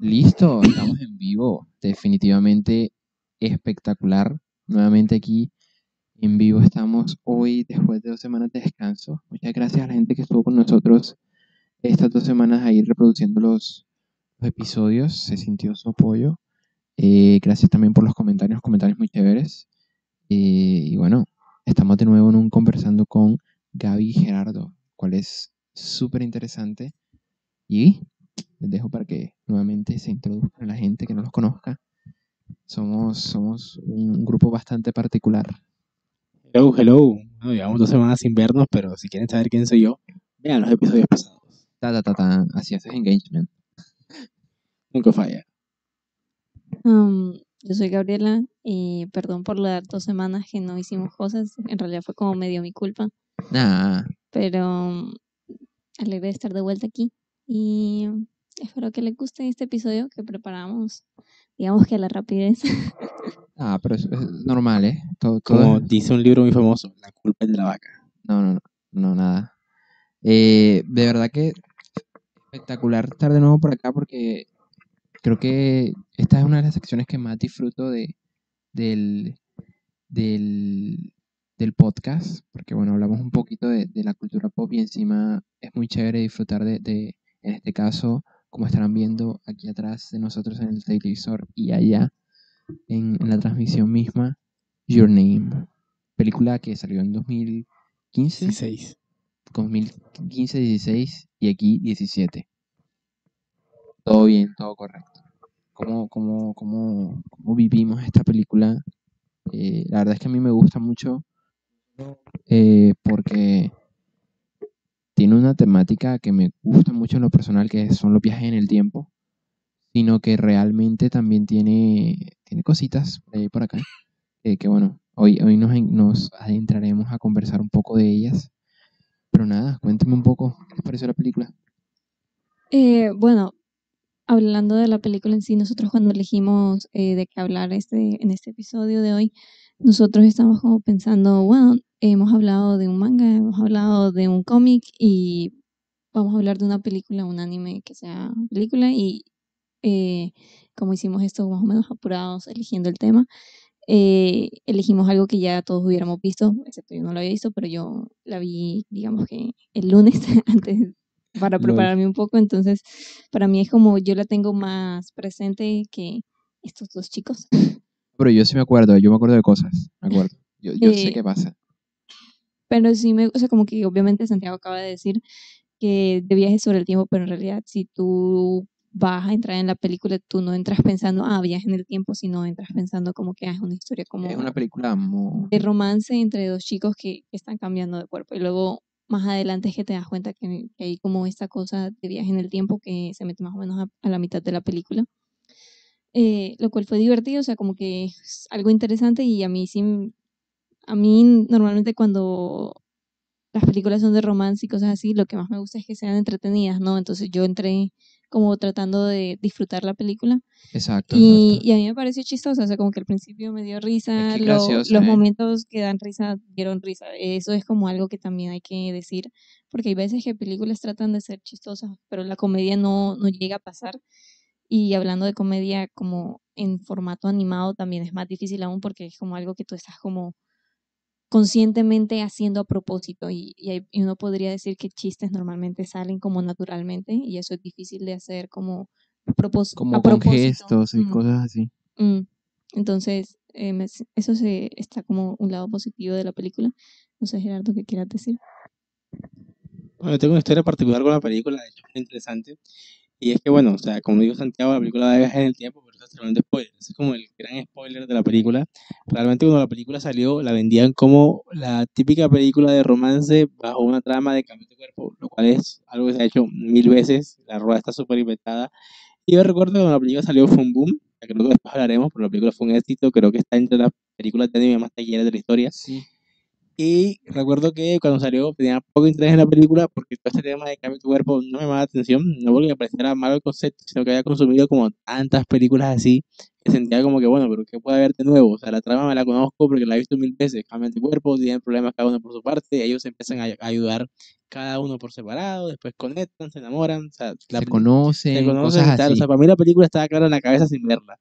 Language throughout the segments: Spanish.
Listo, estamos en vivo. Definitivamente espectacular. Nuevamente aquí en vivo estamos hoy después de dos semanas de descanso. Muchas gracias a la gente que estuvo con nosotros estas dos semanas ahí reproduciendo los, episodios. Se sintió su apoyo. Eh, gracias también por los comentarios, comentarios muy chéveres. Eh, y bueno, estamos de nuevo en un conversando con Gaby Gerardo, cual es súper interesante. Y les dejo para que nuevamente se introduzcan a la gente que no los conozca. Somos, somos un grupo bastante particular. Hello, hello. Bueno, llevamos dos semanas sin vernos, pero si quieren saber quién soy yo, vean los episodios pasados. Ta, ta, ta, ta. Así haces engagement. Nunca falla. Um, yo soy Gabriela y perdón por las dos semanas que no hicimos cosas. En realidad fue como medio mi culpa, Nah, pero um, alegre de estar de vuelta aquí y espero que les guste este episodio que preparamos, digamos que a la rapidez. ah, pero es, es normal, ¿eh? Todo, todo Como es- dice un libro muy famoso, La culpa es de la vaca. No, no, no, no, nada. Eh, de verdad que espectacular estar de nuevo por acá porque creo que esta es una de las secciones que más disfruto de, del, del, del podcast, porque bueno, hablamos un poquito de, de la cultura pop y encima es muy chévere disfrutar de, de, en este caso, como estarán viendo aquí atrás de nosotros en el televisor y allá en, en la transmisión misma, Your Name, película que salió en 2015. 16. 2015, 16 y aquí 17. Todo bien, todo correcto. ¿Cómo, cómo, cómo, cómo vivimos esta película? Eh, la verdad es que a mí me gusta mucho eh, porque tiene una temática que me gusta mucho en lo personal, que son los viajes en el tiempo, sino que realmente también tiene, tiene cositas por ahí por acá, que bueno, hoy, hoy nos, nos adentraremos a conversar un poco de ellas. Pero nada, cuéntame un poco, ¿qué les pareció la película? Eh, bueno, hablando de la película en sí, nosotros cuando elegimos eh, de qué hablar este, en este episodio de hoy, nosotros estamos como pensando, bueno, hemos hablado de un manga, hemos hablado de un cómic y vamos a hablar de una película, un anime que sea película y eh, como hicimos esto más o menos apurados eligiendo el tema, eh, elegimos algo que ya todos hubiéramos visto, excepto yo no lo había visto, pero yo la vi, digamos que el lunes antes para prepararme un poco, entonces para mí es como yo la tengo más presente que estos dos chicos. Pero yo sí me acuerdo, yo me acuerdo de cosas, me acuerdo. Yo, yo sé Eh, qué pasa. Pero sí me, o sea, como que obviamente Santiago acaba de decir que de viajes sobre el tiempo, pero en realidad si tú vas a entrar en la película, tú no entras pensando, ah, viaje en el tiempo, sino entras pensando como que ah, es una historia como Es una película de romance entre dos chicos que, que están cambiando de cuerpo. Y luego más adelante es que te das cuenta que, que hay como esta cosa de viaje en el tiempo que se mete más o menos a, a la mitad de la película. Eh, lo cual fue divertido, o sea, como que es algo interesante y a mí sí, a mí normalmente cuando las películas son de romance y cosas así, lo que más me gusta es que sean entretenidas, ¿no? Entonces yo entré como tratando de disfrutar la película Exacto. y, exacto. y a mí me pareció chistosa, o sea, como que al principio me dio risa, Es que lo- graciosa, los ¿eh? momentos que dan risa dieron risa. Eso es como algo que también hay que decir, porque hay veces que películas tratan de ser chistosas, pero la comedia no, no llega a pasar. Y hablando de comedia como en formato animado también es más difícil aún porque es como algo que tú estás como conscientemente haciendo a propósito y, y, hay- y uno podría decir que chistes normalmente salen como naturalmente y eso es difícil de hacer como a propós- Como a con propósito. gestos y Mm. cosas así. Mm, Entonces, eh, me eso se, está como un lado positivo de la película. No sé, Gerardo, ¿qué quieras decir? Bueno, yo tengo una historia particular con la película, de hecho, muy interesante. Y es que, bueno, o sea, como dijo Santiago, la película a viajar en el tiempo, pero eso es tremendo spoiler. Ese es como el gran spoiler de la película. Realmente cuando la película salió, la vendían como la típica película de romance bajo una trama de cambio de cuerpo, lo cual es algo que se ha hecho mil veces. La rueda está súper inventada. Y yo recuerdo que cuando la película salió fue un boom. Creo que después hablaremos, pero la película fue un éxito. Creo que está entre las películas de anime más taquilleras de la historia. Sí. Y recuerdo que cuando salió tenía poco interés en la película porque todo este tema de cambio de cuerpo no me llamaba la atención, no porque me pareciera malo el concepto, sino que había consumido como tantas películas así que sentía como que, bueno, pero ¿qué puede haber de nuevo? O sea, la trama me la conozco porque la he visto mil veces, cambian de cuerpo, tienen problemas cada uno por su parte, ellos empiezan a ayudar cada uno por separado, después conectan, se enamoran, o sea, la Se conocen, se conocen cosas y tal. O así. sea, para mí la película estaba clara en la cabeza sin verla.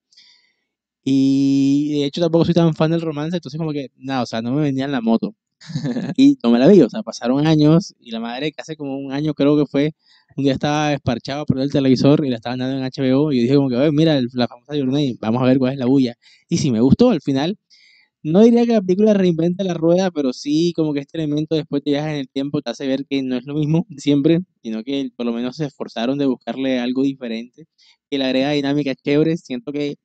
Y de hecho tampoco soy tan fan del romance, entonces como que, nada, o sea, no me vendían la moto. y no me la vi, o sea, pasaron años y la madre que hace como un año creo que fue, un día estaba esparchado por el televisor y la estaban dando en HBO y yo dije como que, mira, la famosa Your Name, vamos a ver cuál es la bulla. Y sí me gustó al final. No diría que la película reinventa la rueda, pero sí como que este elemento después de viajes en el tiempo te hace ver que no es lo mismo siempre, sino que por lo menos se esforzaron de buscarle algo diferente, que le agrega dinámicas chéveres. Siento que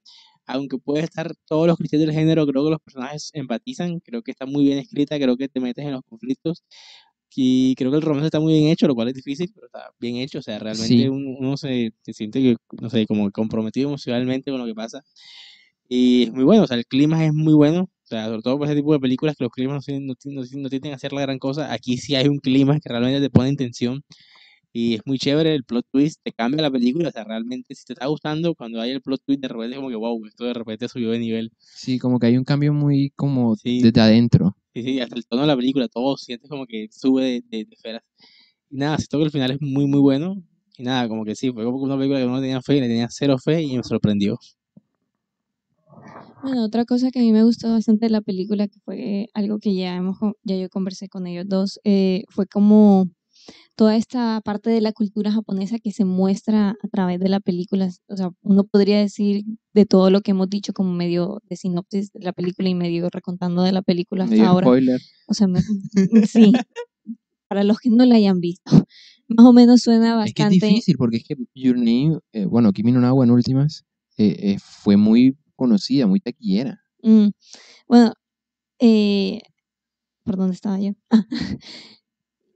aunque puede estar todos los criterios del género, creo que los personajes empatizan, creo que está muy bien escrita, creo que te metes en los conflictos y creo que el romance está muy bien hecho, lo cual es difícil, pero está bien hecho, o sea, realmente Sí. uno, se, se siente, que, no sé, como comprometido emocionalmente con lo que pasa. Y es muy bueno, o sea, el clima es muy bueno, o sea, sobre todo por ese tipo de películas que los climas no no, no tienden a hacer la gran cosa. Aquí sí hay un clima que realmente te pone en tensión y es muy chévere el plot twist, te cambia la película, o sea, realmente si te está gustando, cuando hay el plot twist de repente es como que, wow, esto de repente subió de nivel. Sí, como que hay un cambio muy como Sí. desde adentro. Sí, sí, hasta el tono de la película, todo sientes como que sube de, de, de esferas. Y nada, siento que el final es muy, muy bueno. Y nada, como que sí, fue como una película que no tenía fe, le tenía cero fe y me sorprendió. Bueno, otra cosa que a mí me gustó bastante de la película, que fue algo que ya hemos, con- ya yo conversé con ellos dos, eh, fue como toda esta parte de la cultura japonesa que se muestra a través de la película. O sea, uno podría decir de todo lo que hemos dicho como medio de sinopsis de la película y medio recontando de la película hasta Medio ahora. spoiler. O sea, me- sí, para los que no la hayan visto, más o menos suena Es que es bastante... difícil porque es que Your Name, eh, bueno, Kimi no Na wa en últimas, eh, eh, fue muy conocida, muy taquillera. Mm, bueno, eh, ¿por dónde estaba yo? Ah,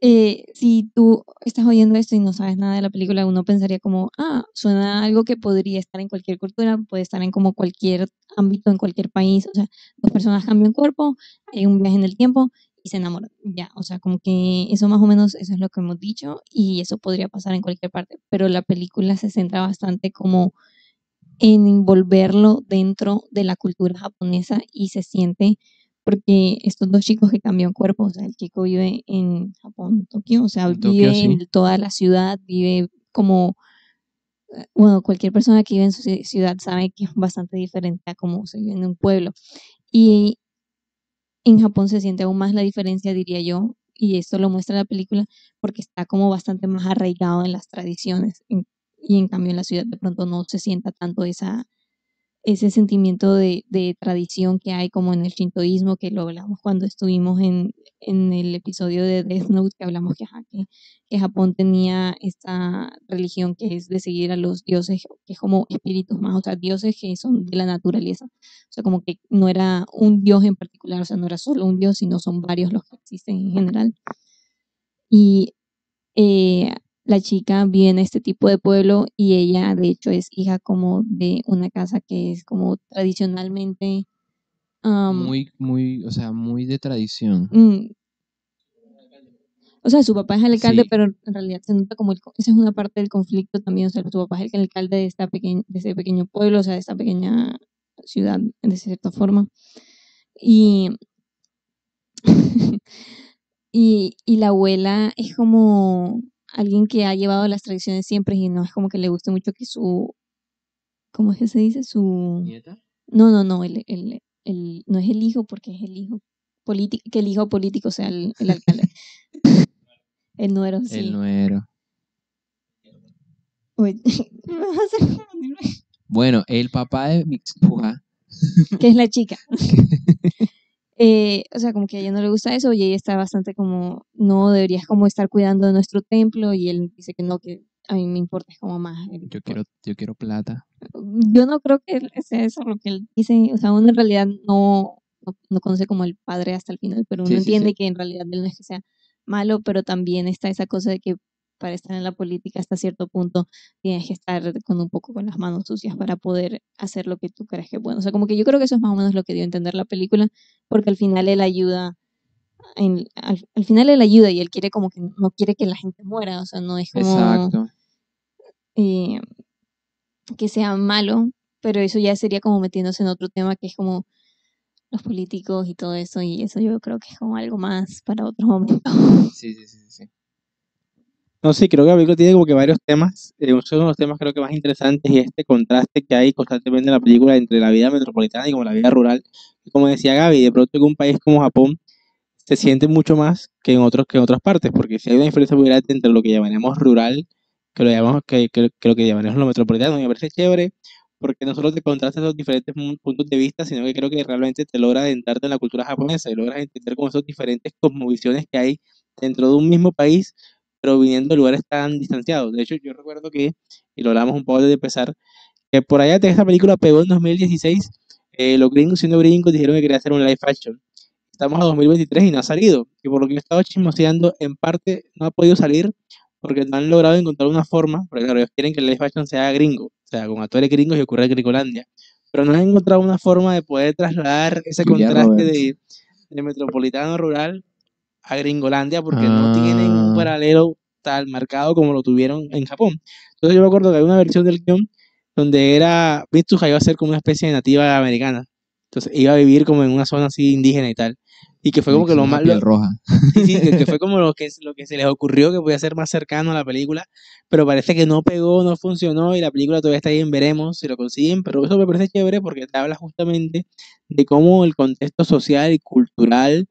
eh, si tú estás oyendo esto y no sabes nada de la película, uno pensaría como, ah, suena algo que podría estar en cualquier cultura, puede estar en como cualquier ámbito, en cualquier país, o sea, dos personas cambian cuerpo, hay un viaje en el tiempo y se enamoran, ya, o sea, como que eso más o menos, eso es lo que hemos dicho y eso podría pasar en cualquier parte, pero la película se centra bastante como en envolverlo dentro de la cultura japonesa y se siente porque estos dos chicos que cambian cuerpo, o sea, el chico vive en Japón, Tokio, o sea, Tokio, vive sí. en toda la ciudad, vive como, eh, bueno, cualquier persona que vive en su ci- ciudad sabe que es bastante diferente a cómo se vive en un pueblo. Y en Japón se siente aún más la diferencia, diría yo, y esto lo muestra la película, porque está como bastante más arraigado en las tradiciones. y en cambio en la ciudad de pronto no se sienta tanto esa, ese sentimiento de, tradición que hay como en el shintoísmo, que lo hablamos cuando estuvimos en, en el episodio de Death Note, que hablamos que Japón tenía esta religión que es de seguir a los dioses, que es como espíritus más, o sea, dioses que son de la naturaleza. O sea, como que no era un dios en particular, o sea, no era solo un dios, sino son varios los que existen en general. Y eh, la chica vive en este tipo de pueblo y ella, de hecho, es hija como de una casa que es como tradicionalmente... Muy, muy, o sea, muy de tradición. mm, o sea, su papá es el alcalde, Sí. pero en realidad se nota como el esa es una parte del conflicto también. O sea, su papá es el alcalde de esta pequeña, de ese pequeño pueblo, o sea, de esta pequeña ciudad, de cierta forma. Y, y, y la abuela es como alguien que ha llevado las tradiciones siempre y no es como que le guste mucho que su, ¿cómo es que se dice? Su, ¿Nieta? no, no, no, el, el, el- no es el hijo porque es el hijo político, que el hijo político sea el, el alcalde. el nuero, sí. El nuero. Bueno, el papá de Mitsuha, que es la chica. Eh, o sea, como que a ella no le gusta eso y ella está bastante como, no deberías como estar cuidando de nuestro templo y él dice que no, que a mí me importa, es como más. el- yo quiero, yo quiero plata. yo no creo que sea eso lo que él dice, o sea, uno en realidad no, no, no conoce como el padre hasta el final, pero uno Sí, sí, entiende sí. que en realidad él no es que sea malo, pero también está esa cosa de que para estar en la política hasta cierto punto tienes que estar con un poco con las manos sucias para poder hacer lo que tú crees que es bueno. O sea, como que yo creo que eso es más o menos lo que dio a entender la película, porque al final él ayuda en- al, al final él ayuda y él quiere como que no quiere que la gente muera, o sea, no es como Exacto. eh, que sea malo, pero eso ya sería como metiéndose en otro tema que es como los políticos y todo eso, y eso yo creo que es como algo más para otro momento. Sí, sí, sí, sí, sí. No, sí, creo que la película tiene como que varios temas. Eh, uno de los temas creo que más interesantes y este contraste que hay constantemente en la película entre la vida metropolitana y como la vida rural. Como decía Gaby, de pronto en un país como Japón se siente mucho más que en otros que en otras partes, porque si hay una diferencia muy grande entre lo que llamaremos rural que lo llamamos que, que- que lo que llamaremos lo metropolitano. Me parece chévere porque no solo te contrasta esos diferentes puntos de vista, sino que creo que realmente te logra adentrarte en la cultura japonesa y logras entender como esos diferentes cosmovisiones que hay dentro de un mismo país pero viniendo de lugares tan distanciados. De hecho, yo recuerdo que, y lo hablamos un poco desde empezar, que por allá de esta película pegó en 2016, eh, los gringos siendo gringos dijeron que quería hacer un live action. Estamos a 2023 y no ha salido. Y por lo que yo he estado chismoseando, en parte no ha podido salir porque no han logrado encontrar una forma, porque claro, ellos quieren que el live action sea gringo, o sea, con actores gringos y ocurra en Gringolandia. Pero no han encontrado una forma de poder trasladar ese contraste de, de metropolitano rural a Gringolandia porque no tienen un Ah. paralelo tal marcado como lo tuvieron en Japón. Entonces yo me acuerdo que hay una versión del guion donde era Mitsuha iba a ser como una especie de nativa americana. Entonces iba a vivir como en una zona así indígena y tal. Y que fue como que lo más... lo- roja. Sí, que, que fue como lo que, lo que se les ocurrió que podía ser más cercano a la película, pero parece que no pegó, no funcionó y la película todavía está ahí en veremos si lo consiguen, pero eso me parece chévere porque te habla justamente de cómo el contexto social y cultural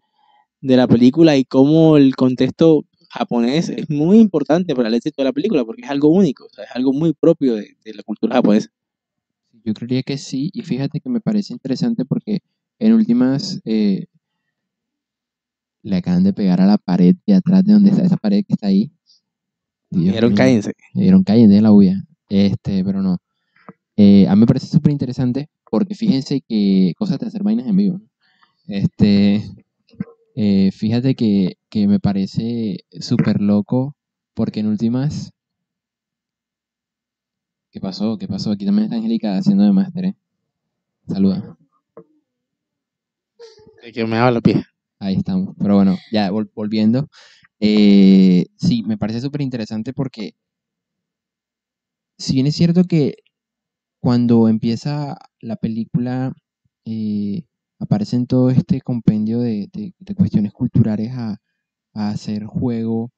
de la película y cómo el contexto japonés es muy importante para el éxito de la película porque es algo único, o sea, es algo muy propio de, de la cultura japonesa. Yo creería que sí, y fíjate que me parece interesante porque en últimas eh, le acaban de pegar a la pared de atrás de donde está esa pared que está ahí. Dijeron cállense. Calle de la bulla. Este, pero no. Eh, a mí me parece súper interesante porque fíjense que cosas de hacer vainas en vivo. ¿no? Este, eh, fíjate que, que me parece súper loco porque en últimas. ¿Qué pasó? ¿Qué pasó? Aquí también está Angélica haciendo de máster, ¿eh? Saluda. Que me habla pie. Ahí estamos. Pero bueno, ya vol- volviendo. eh, sí, me parece súper interesante porque si bien es cierto que cuando empieza la película eh, aparece en todo este compendio de, de- de cuestiones culturales a, a hacer juego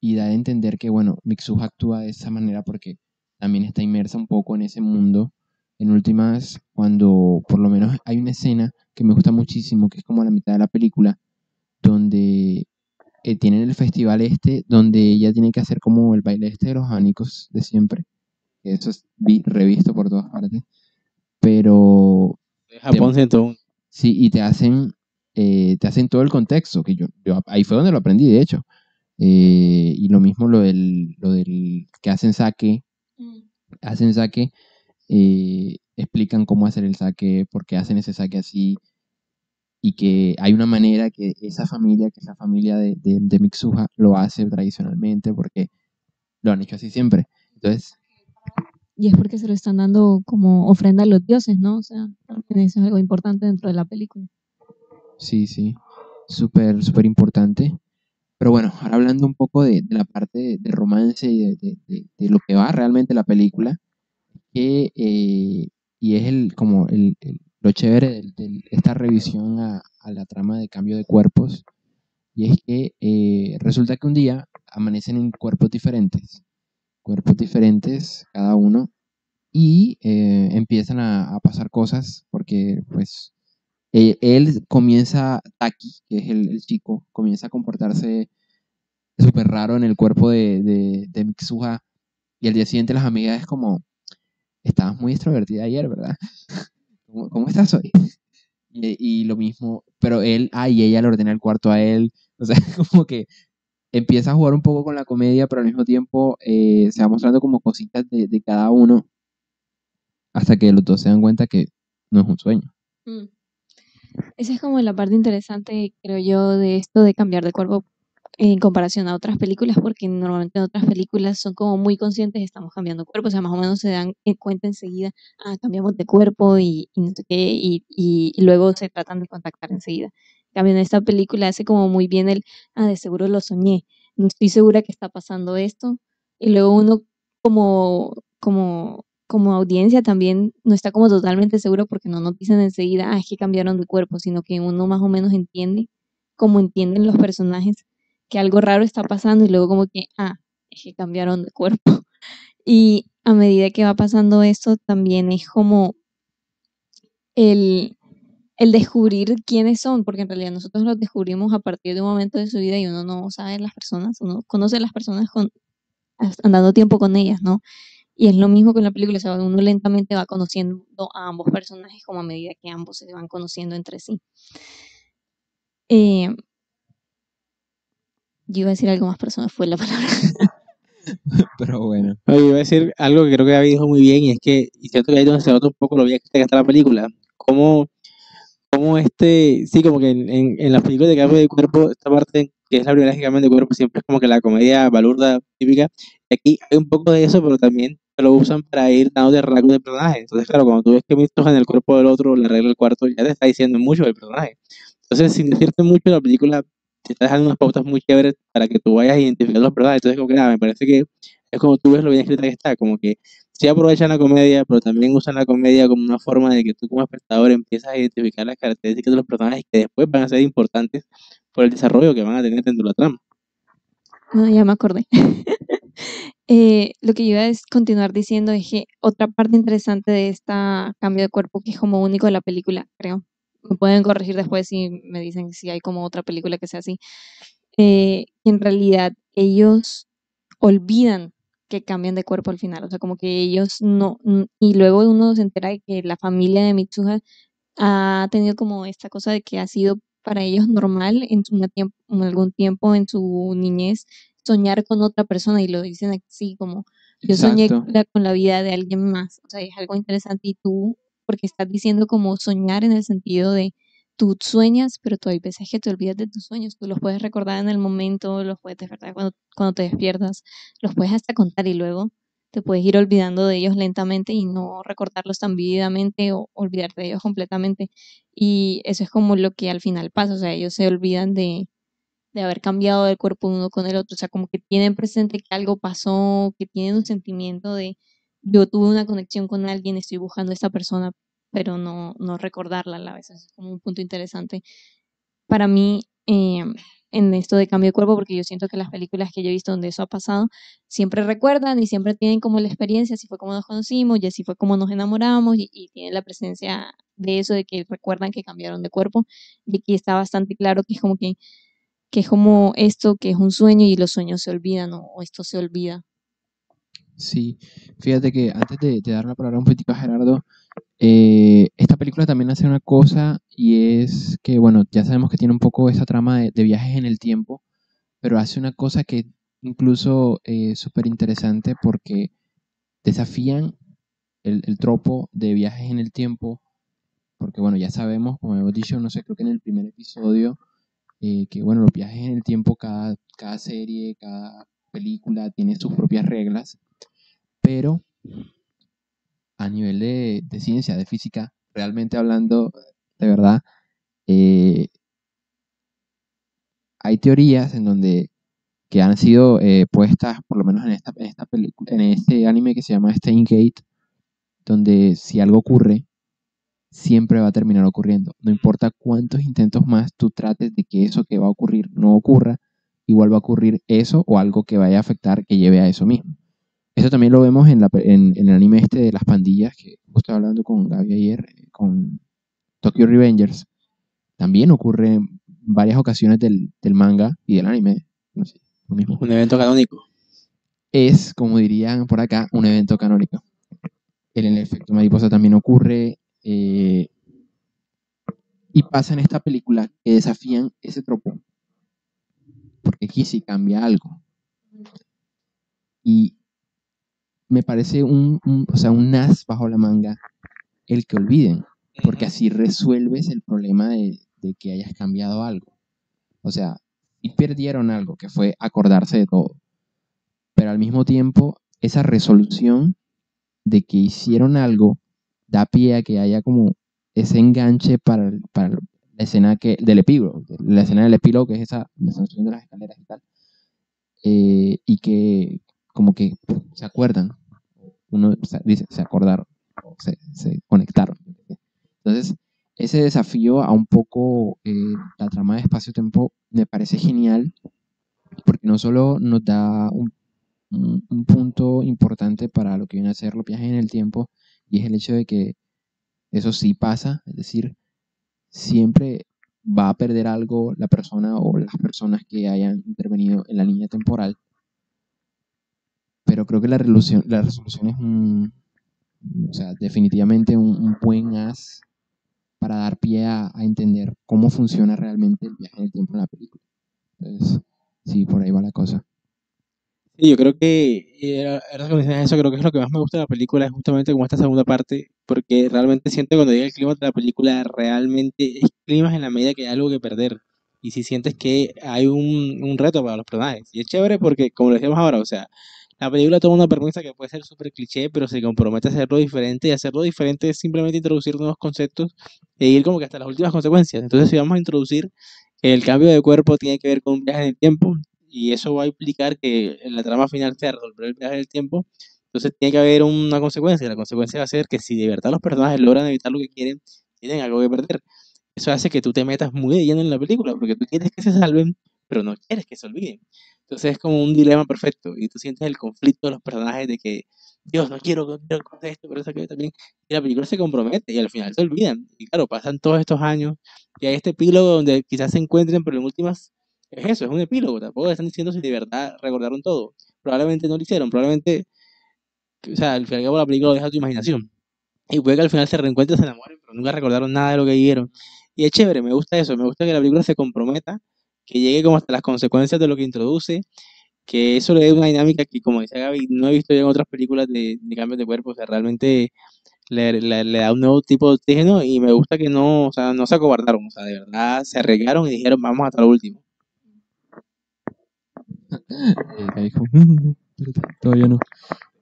y da a entender que, bueno, Mitsuha actúa de esa manera porque también está inmersa un poco en ese mundo. En últimas, cuando por lo menos hay una escena que me gusta muchísimo, que es como a la mitad de la película, donde eh, tienen el festival este, donde ella tiene que hacer como el baile este de los abanicos de siempre. Eso es vi- revisto por todas partes. Pero Japón 101. Sí, y te hacen, eh, te hacen todo el contexto, que yo, yo ahí fue donde lo aprendí, de hecho. Eh, y lo mismo lo del, lo del que hacen saque, hacen saque, eh, explican cómo hacer el saque, por qué hacen ese saque así, y que hay una manera que esa familia, que es la familia de, de, de Mitsuha, lo hace tradicionalmente, porque lo han hecho así siempre. Entonces, Y es porque se lo están dando como ofrenda a los dioses, ¿no? O sea, eso es algo importante dentro de la película. Sí, sí, súper, súper importante. Pero bueno, ahora hablando un poco de, la parte de, romance y de, de- lo que va realmente la película, que, eh, y es el, como el, lo chévere de, esta revisión a, a la trama de cambio de cuerpos, y es que eh, resulta que un día amanecen en cuerpos diferentes, cuerpos diferentes cada uno, y eh, empiezan a, a pasar cosas, porque pues eh, él comienza, Taki, que es el, el chico, comienza a comportarse súper raro en el cuerpo de, de, de Mitsuha. Y al día siguiente las amigas es como, estabas muy extrovertida ayer, ¿verdad? ¿Cómo, cómo estás hoy? Y, y lo mismo, pero él, ah, y ella le ordena el cuarto a él. O sea, como que empieza a jugar un poco con la comedia, pero al mismo tiempo eh, se va mostrando como cositas de, cada uno hasta que los dos se dan cuenta que no es un sueño. Mm. Esa es como la parte interesante, creo yo, de esto de cambiar de cuerpo en comparación a otras películas, porque normalmente en otras películas son como muy conscientes, estamos cambiando cuerpo, o sea, más o menos se dan en cuenta enseguida, ah, cambiamos de cuerpo y, no y, y- y luego se tratan de contactar enseguida. En esta película hace como muy bien el, ah, de seguro lo soñé, no estoy segura que está pasando esto. Y luego uno como, como, como audiencia también no está como totalmente seguro porque no nos dicen enseguida, ah, es que cambiaron de cuerpo, sino que uno más o menos entiende, como entienden los personajes, que algo raro está pasando y luego como que, ah, es que cambiaron de cuerpo. Y a medida que va pasando esto, también es como el, el descubrir quiénes son, porque en realidad nosotros los descubrimos a partir de un momento de su vida y uno no sabe las personas, uno conoce a las personas con, andando tiempo con ellas, ¿no? Y es lo mismo con la película, o sea, uno lentamente va conociendo a ambos personajes como a medida que ambos se van conociendo entre sí. Eh, yo iba a decir algo más, pero se me fue la palabra. Pero bueno. Oye, iba a decir algo que creo que David dijo muy bien, y es que, y siento que ahí donde se nota un poco lo bien que está la película. Como, como este, sí, como que en, las películas de cambio de cuerpo, esta parte que es la primera que cambian de cuerpo, siempre es como que la comedia balurda típica. Aquí hay un poco de eso, pero también lo usan para ir dando rasgos de personaje. Entonces, claro, cuando tú ves que Misto en el cuerpo del otro, le arregla el cuarto, ya te está diciendo mucho del personaje. Entonces, sin decirte mucho, la película te está dejando unas pautas muy chéveres para que tú vayas identificando los personajes. Entonces, como que nada, me parece que es como tú ves lo bien escrita que está, como que sí aprovechan la comedia, pero también usan la comedia como una forma de que tú como espectador empiezas a identificar las características de los personajes que después van a ser importantes por el desarrollo que van a tener dentro de la trama. No, ya me acordé. eh, lo que yo iba a continuar diciendo es que otra parte interesante de este cambio de cuerpo que es como único de la película, creo, me pueden corregir después si me dicen si hay como otra película que sea así, eh, en realidad ellos olvidan que cambian de cuerpo al final, o sea, como que ellos no, y luego uno se entera de que la familia de Mitsuha ha tenido como esta cosa de que ha sido para ellos normal en, su, en algún tiempo en su niñez soñar con otra persona y lo dicen así como yo soñé con la vida de alguien más, o sea, es algo interesante y tú, porque estás diciendo como soñar en el sentido de tú sueñas, pero tú hay veces que te olvidas de tus sueños, tú los puedes recordar en el momento, los puedes despertar cuando, cuando te despiertas, los puedes hasta contar y luego te puedes ir olvidando de ellos lentamente y no recordarlos tan vividamente o olvidarte de ellos completamente. Y eso es como lo que al final pasa, o sea, ellos se olvidan de, de haber cambiado el cuerpo uno con el otro, o sea, como que tienen presente que algo pasó, que tienen un sentimiento de yo tuve una conexión con alguien, estoy buscando a esta persona, pero no, no recordarla a la vez. Es como un punto interesante para mí eh, en esto de cambio de cuerpo, porque yo siento que las películas que yo he visto donde eso ha pasado, siempre recuerdan y siempre tienen como la experiencia, así fue como nos conocimos y así fue como nos enamoramos y, y tienen la presencia de eso, de que recuerdan que cambiaron de cuerpo y aquí está bastante claro que es como que, que es como esto, que es un sueño y los sueños se olvidan o, esto se olvida. Sí, fíjate que antes de, de dar la palabra un poquito a Gerardo, eh, esta película también hace una cosa y es que, bueno, ya sabemos que tiene un poco esa trama de, viajes en el tiempo, pero hace una cosa que incluso es eh, súper interesante porque desafían el, el, tropo de viajes en el tiempo, porque, bueno, ya sabemos, como hemos dicho, no sé, creo que en el primer episodio, eh, que, bueno, los viajes en el tiempo, cada, cada serie, cada película tiene sus propias reglas, pero a nivel de, ciencia, de física, realmente hablando, de verdad, eh, hay teorías en donde que han sido eh, puestas, por lo menos en esta, en esta película, en este anime que se llama Gate, donde si algo ocurre, siempre va a terminar ocurriendo. No importa cuántos intentos más tú trates de que eso que va a ocurrir no ocurra, igual va a ocurrir eso o algo que vaya a afectar que lleve a eso mismo. Eso también lo vemos en, el anime este de las pandillas, que estaba hablando con Gaby ayer, eh, con Tokyo Revengers. También ocurre en varias ocasiones del, manga y del anime. Un evento canónico. Es, como dirían por acá, un evento canónico. El, el efecto mariposa también ocurre. Eh, y pasa en esta película que desafían ese tropo. Porque aquí sí cambia algo. Y me parece un, o sea, un as bajo la manga el que olviden, porque así resuelves el problema de, que hayas cambiado algo. O sea, y perdieron algo, que fue acordarse de todo. Pero al mismo tiempo, esa resolución de que hicieron algo da pie a que haya como ese enganche para, para la escena que, del epílogo, la escena del epílogo, que es esa, la de las escaleras y tal, eh, y que como que se acuerdan, uno dice, se acordaron, se, se conectaron. Entonces, ese desafío a un poco eh, la trama de espacio-tiempo me parece genial, porque no solo nos da un, un- un punto importante para lo que viene a ser los viajes en el tiempo, y es el hecho de que eso sí pasa, es decir, siempre va a perder algo la persona o las personas que hayan intervenido en la línea temporal. Pero creo que la resolución, la resolución es un, o sea, definitivamente un, un buen as para dar pie a, a entender cómo funciona realmente el viaje en el tiempo en la película. Entonces, sí, por ahí va la cosa. Sí, yo creo que, eh, ahora eso, creo que es lo que más me gusta de la película, es justamente como esta segunda parte, porque realmente siento que cuando llega el clima de la película, realmente es clima en la medida que hay algo que perder. Y si sientes que hay un, un reto para los personajes. Y es chévere porque, como lo decíamos ahora, o sea, la película toma una premisa que puede ser súper cliché, pero se compromete a hacerlo diferente, y hacerlo diferente es simplemente introducir nuevos conceptos e ir como que hasta las últimas consecuencias. Entonces, si vamos a introducir el cambio de cuerpo tiene que ver con un viaje en el tiempo, y eso va a implicar que en la trama final sea resolver el viaje en el tiempo, entonces tiene que haber una consecuencia. La consecuencia va a ser que si de verdad los personajes logran evitar lo que quieren, tienen algo que perder. Eso hace que tú te metas muy de lleno en la película, porque tú quieres que se salven, pero no quieres que se olviden. Entonces es como un dilema perfecto, y tú sientes el conflicto de los personajes de que, Dios, no quiero, no quiero contar esto, pero eso que también. Y la película se compromete, y al final se olvidan. Y claro, pasan todos estos años, y hay este epílogo donde quizás se encuentren, pero en últimas es eso, es un epílogo, tampoco están diciendo si de verdad recordaron todo. Probablemente no lo hicieron, probablemente, o sea, al final y la película lo deja a tu imaginación. Y puede que al final se reencuentren, se enamoren, pero nunca recordaron nada de lo que vivieron. Y es chévere, me gusta eso, me gusta que la película se comprometa, que llegue como hasta las consecuencias de lo que introduce, que eso le dé una dinámica que, como decía Gaby, no he visto yo en otras películas de, de cambios de cuerpo, o sea, realmente le, le- le da un nuevo tipo de oxígeno y me gusta que no, o sea, no se acobardaron, o sea, de verdad se arriesgaron y dijeron, vamos hasta lo último. "Mm, todavía no.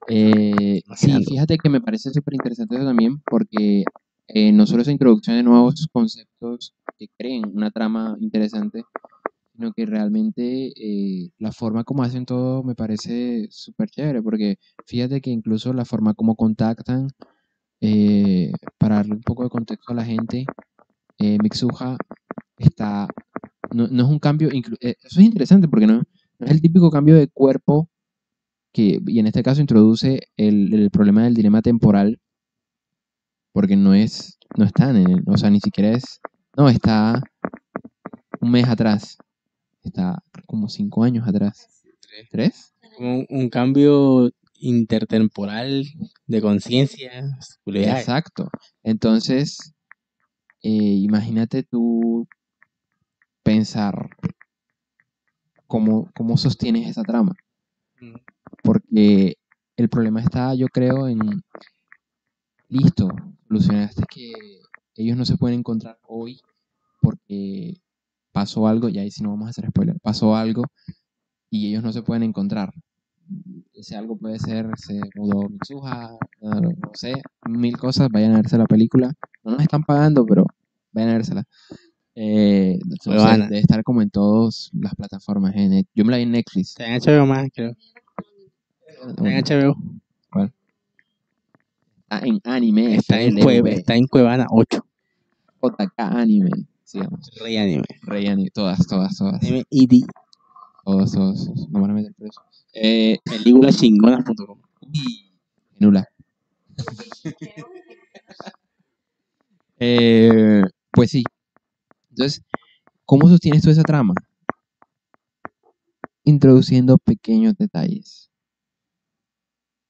Eh, sí, fíjate que me parece súper interesante eso también, porque eh, no solo esa introducción de nuevos conceptos que creen una trama interesante, sino que realmente eh, la forma como hacen todo me parece súper chévere, porque fíjate que incluso la forma como contactan, eh, para darle un poco de contexto a la gente, eh, Mitsuha está, no, no es un cambio, eh, eso es interesante porque no, es el típico cambio de cuerpo que, y en este caso introduce el, problema del dilema temporal, porque no es, no están en o sea, ni siquiera es, no, está un mes atrás, está como cinco años atrás. ¿Tres? Como un, un cambio intertemporal de conciencia. Exacto. Entonces, eh, imagínate tú pensar cómo, cómo sostienes esa trama. Mm. Porque el problema está, yo creo, en, listo, solucionaste que ellos no se pueden encontrar hoy porque pasó algo, y ahí sí no vamos a hacer spoiler, pasó algo y ellos no se pueden encontrar. Ese algo puede ser, se mudó Mitsuha, no, no sé, mil cosas, vayan a verse la película. No nos están pagando, pero vayan a vérsela. Eh, debe estar como en todas las plataformas. en yo me la vi en Netflix. Está en HBO más, creo. Está en HBO. Está en anime. Está en, Cueva, está en Cuevana 8. JK Anime. Sigamos. Rey anime. Rey Anime. Todas, todas, todas. M.I.D. Todos, todos. todos. No van a meter preso. Eh, Películas.chingonas.com. Nula. Eh, pues sí. Entonces, ¿cómo sostienes tú esa trama? Introduciendo pequeños detalles.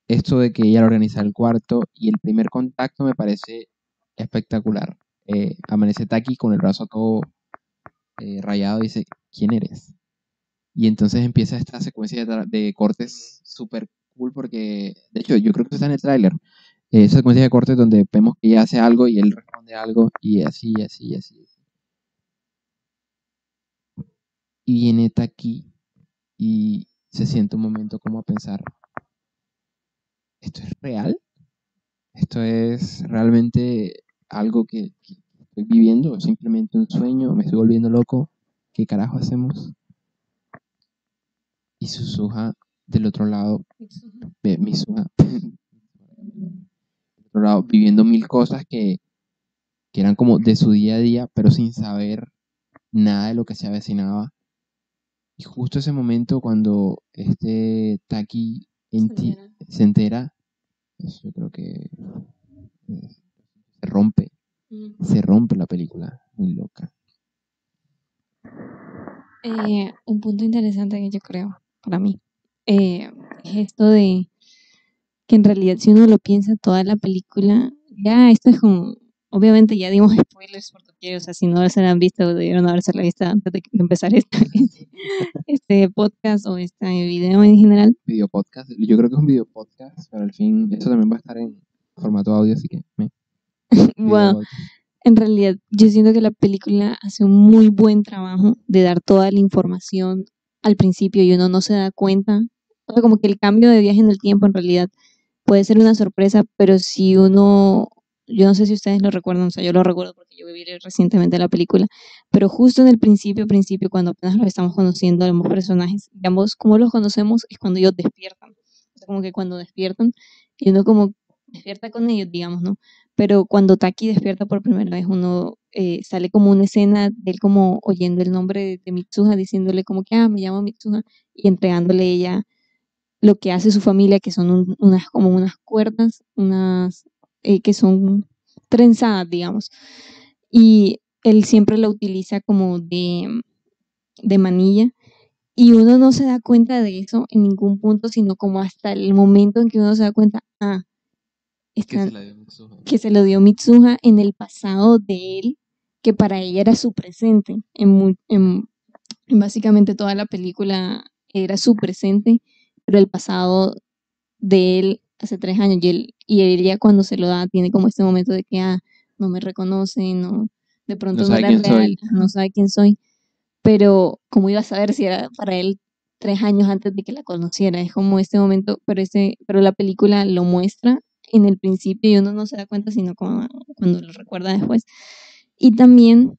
Esto de que ella organiza el cuarto y el primer contacto me parece espectacular. Eh, amanece Taki con el brazo todo eh, rayado y dice, ¿quién eres? Y entonces empieza esta secuencia de, cortes súper cool porque, de hecho, yo creo que está en el tráiler. Eh, esa secuencia de cortes donde vemos que ella hace algo y él responde algo y así, así, así. Y viene Taki y se siente un momento como a pensar, ¿esto es real? ¿Esto es realmente algo que, que estoy viviendo simplemente un sueño, me estoy volviendo loco, ¿qué carajo hacemos? Y Suzuha del otro lado, ve- Mitsuha, del otro lado, viviendo mil cosas que, que eran como de su día a día, pero sin saber nada de lo que se avecinaba. Y justo ese momento cuando este Taki enti- se entera, pues yo creo que eh, se rompe, se rompe la película, muy loca. Eh, un punto interesante que yo creo, para mí, eh, es esto de que en realidad si uno lo piensa toda la película, ya esto es como, obviamente ya dimos spoilers por doquier, o sea, si no se la han visto, debieron haberse la visto antes de empezar este, este podcast o este video en general. Video podcast, yo creo que es un video podcast, pero al fin eso también va a estar en formato audio, así que me, podcast. en realidad yo siento que la película hace un muy buen trabajo de dar toda la información al principio y uno no se da cuenta. O sea, como que el cambio de viaje en el tiempo en realidad puede ser una sorpresa, pero si uno, yo no sé si ustedes lo recuerdan, o sea, yo lo recuerdo porque yo viví recientemente la película, pero justo en el principio, principio, cuando apenas los estamos conociendo a ambos personajes, digamos, cómo los conocemos es cuando ellos despiertan. O sea, como que cuando despiertan, y uno como despierta con ellos, digamos, ¿no? Pero cuando Taki despierta por primera vez, uno eh, sale como una escena de él como oyendo el nombre de, de Mitsuha, diciéndole como que, ah, me llamo Mitsuha, y entregándole ella lo que hace su familia, que son un- unas, como unas cuerdas, unas, eh, que son trenzadas, digamos. Y él siempre la utiliza como de, de manilla. Y uno no se da cuenta de eso en ningún punto, sino como hasta el momento en que uno se da cuenta, ah, están, que se lo dio Mitsuha en el pasado de él, que para ella era su presente. En, en- en básicamente toda la película era su presente, pero el pasado de él hace tres años y, él, y ella cuando se lo da tiene como este momento de que ah, no me reconoce, no, de pronto no, sabe era real, soy. no sabe quién soy, pero ¿cómo iba a saber si era para él tres años antes de que la conociera? Es como este momento, pero, este, pero la película lo muestra en el principio y uno no se da cuenta sino como cuando lo recuerda después. Y también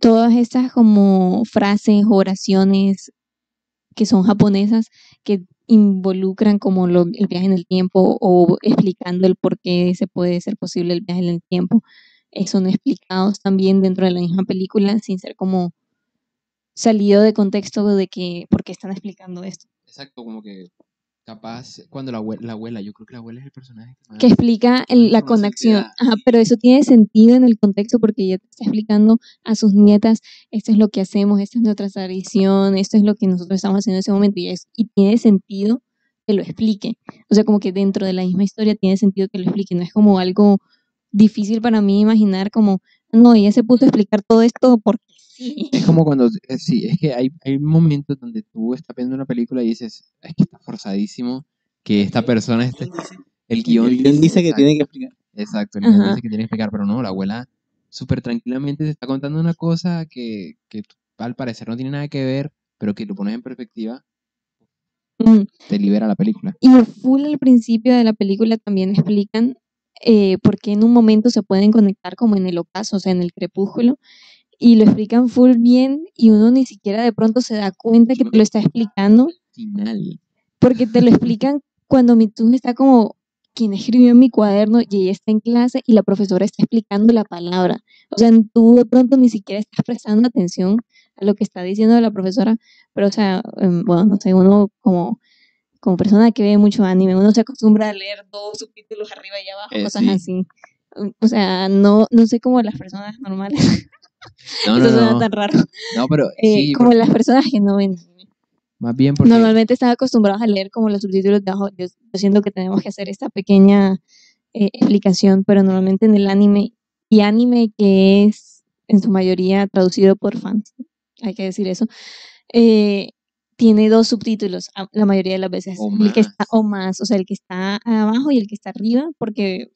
todas estas como frases, oraciones que son japonesas que involucran como lo- el viaje en el tiempo o explicando el por qué se puede ser posible el viaje en el tiempo, eh, son explicados también dentro de la misma película sin ser como salido de contexto de que por qué están explicando esto. Exacto, como que capaz cuando la abuela, la abuela, yo creo que la abuela es el personaje que más... que explica el- la conexión. Ajá, pero eso tiene sentido en el contexto porque ella te está explicando a sus nietas, esto es lo que hacemos, esta es nuestra tradición, esto es lo que nosotros estamos haciendo en ese momento y, es, y tiene sentido que lo explique. O sea, como que dentro de la misma historia tiene sentido que lo explique, no es como algo difícil para mí imaginar como, no, ella se puso a explicar todo esto porque sí. Es como cuando, eh, sí, es que hay, hay momentos donde tú estás viendo una película y dices, es que está forzadísimo que esta persona esté... El guion, El guion dice que exacto, tiene que explicar. Exacto, el guion Ajá. dice que tiene que explicar, pero no, la abuela súper tranquilamente te está contando una cosa que, que al parecer no tiene nada que ver, pero que lo pones en perspectiva, Mm. te libera la película. Y full al principio de la película también explican eh, por qué en un momento se pueden conectar como en el ocaso, o sea, en el crepúsculo, y lo explican full bien y uno ni siquiera de pronto se da cuenta que te lo está explicando, Final. porque te lo explican cuando Mitsuha está como quien escribió en mi cuaderno y ella está en clase y la profesora está explicando la palabra. O sea, tú de pronto ni siquiera estás prestando atención a lo que está diciendo la profesora, pero o sea, em, bueno, no sé, uno como, como persona que ve mucho anime, uno se acostumbra a leer dos subtítulos arriba y abajo, Eh, cosas sí. así. O sea, no, no sé cómo las personas normales, No, eso no, suena no. tan raro, No, pero eh, como porque- las personas que no ven. más bien porque... Normalmente están acostumbrados a leer como los subtítulos de abajo. Yo, yo siento que tenemos que hacer esta pequeña eh, explicación, pero normalmente en el anime, y anime que es en su mayoría traducido por fans, hay que decir eso, eh, tiene dos subtítulos a- la mayoría de las veces. O el que está, más. o más, o sea, el que está abajo y el que está arriba, porque,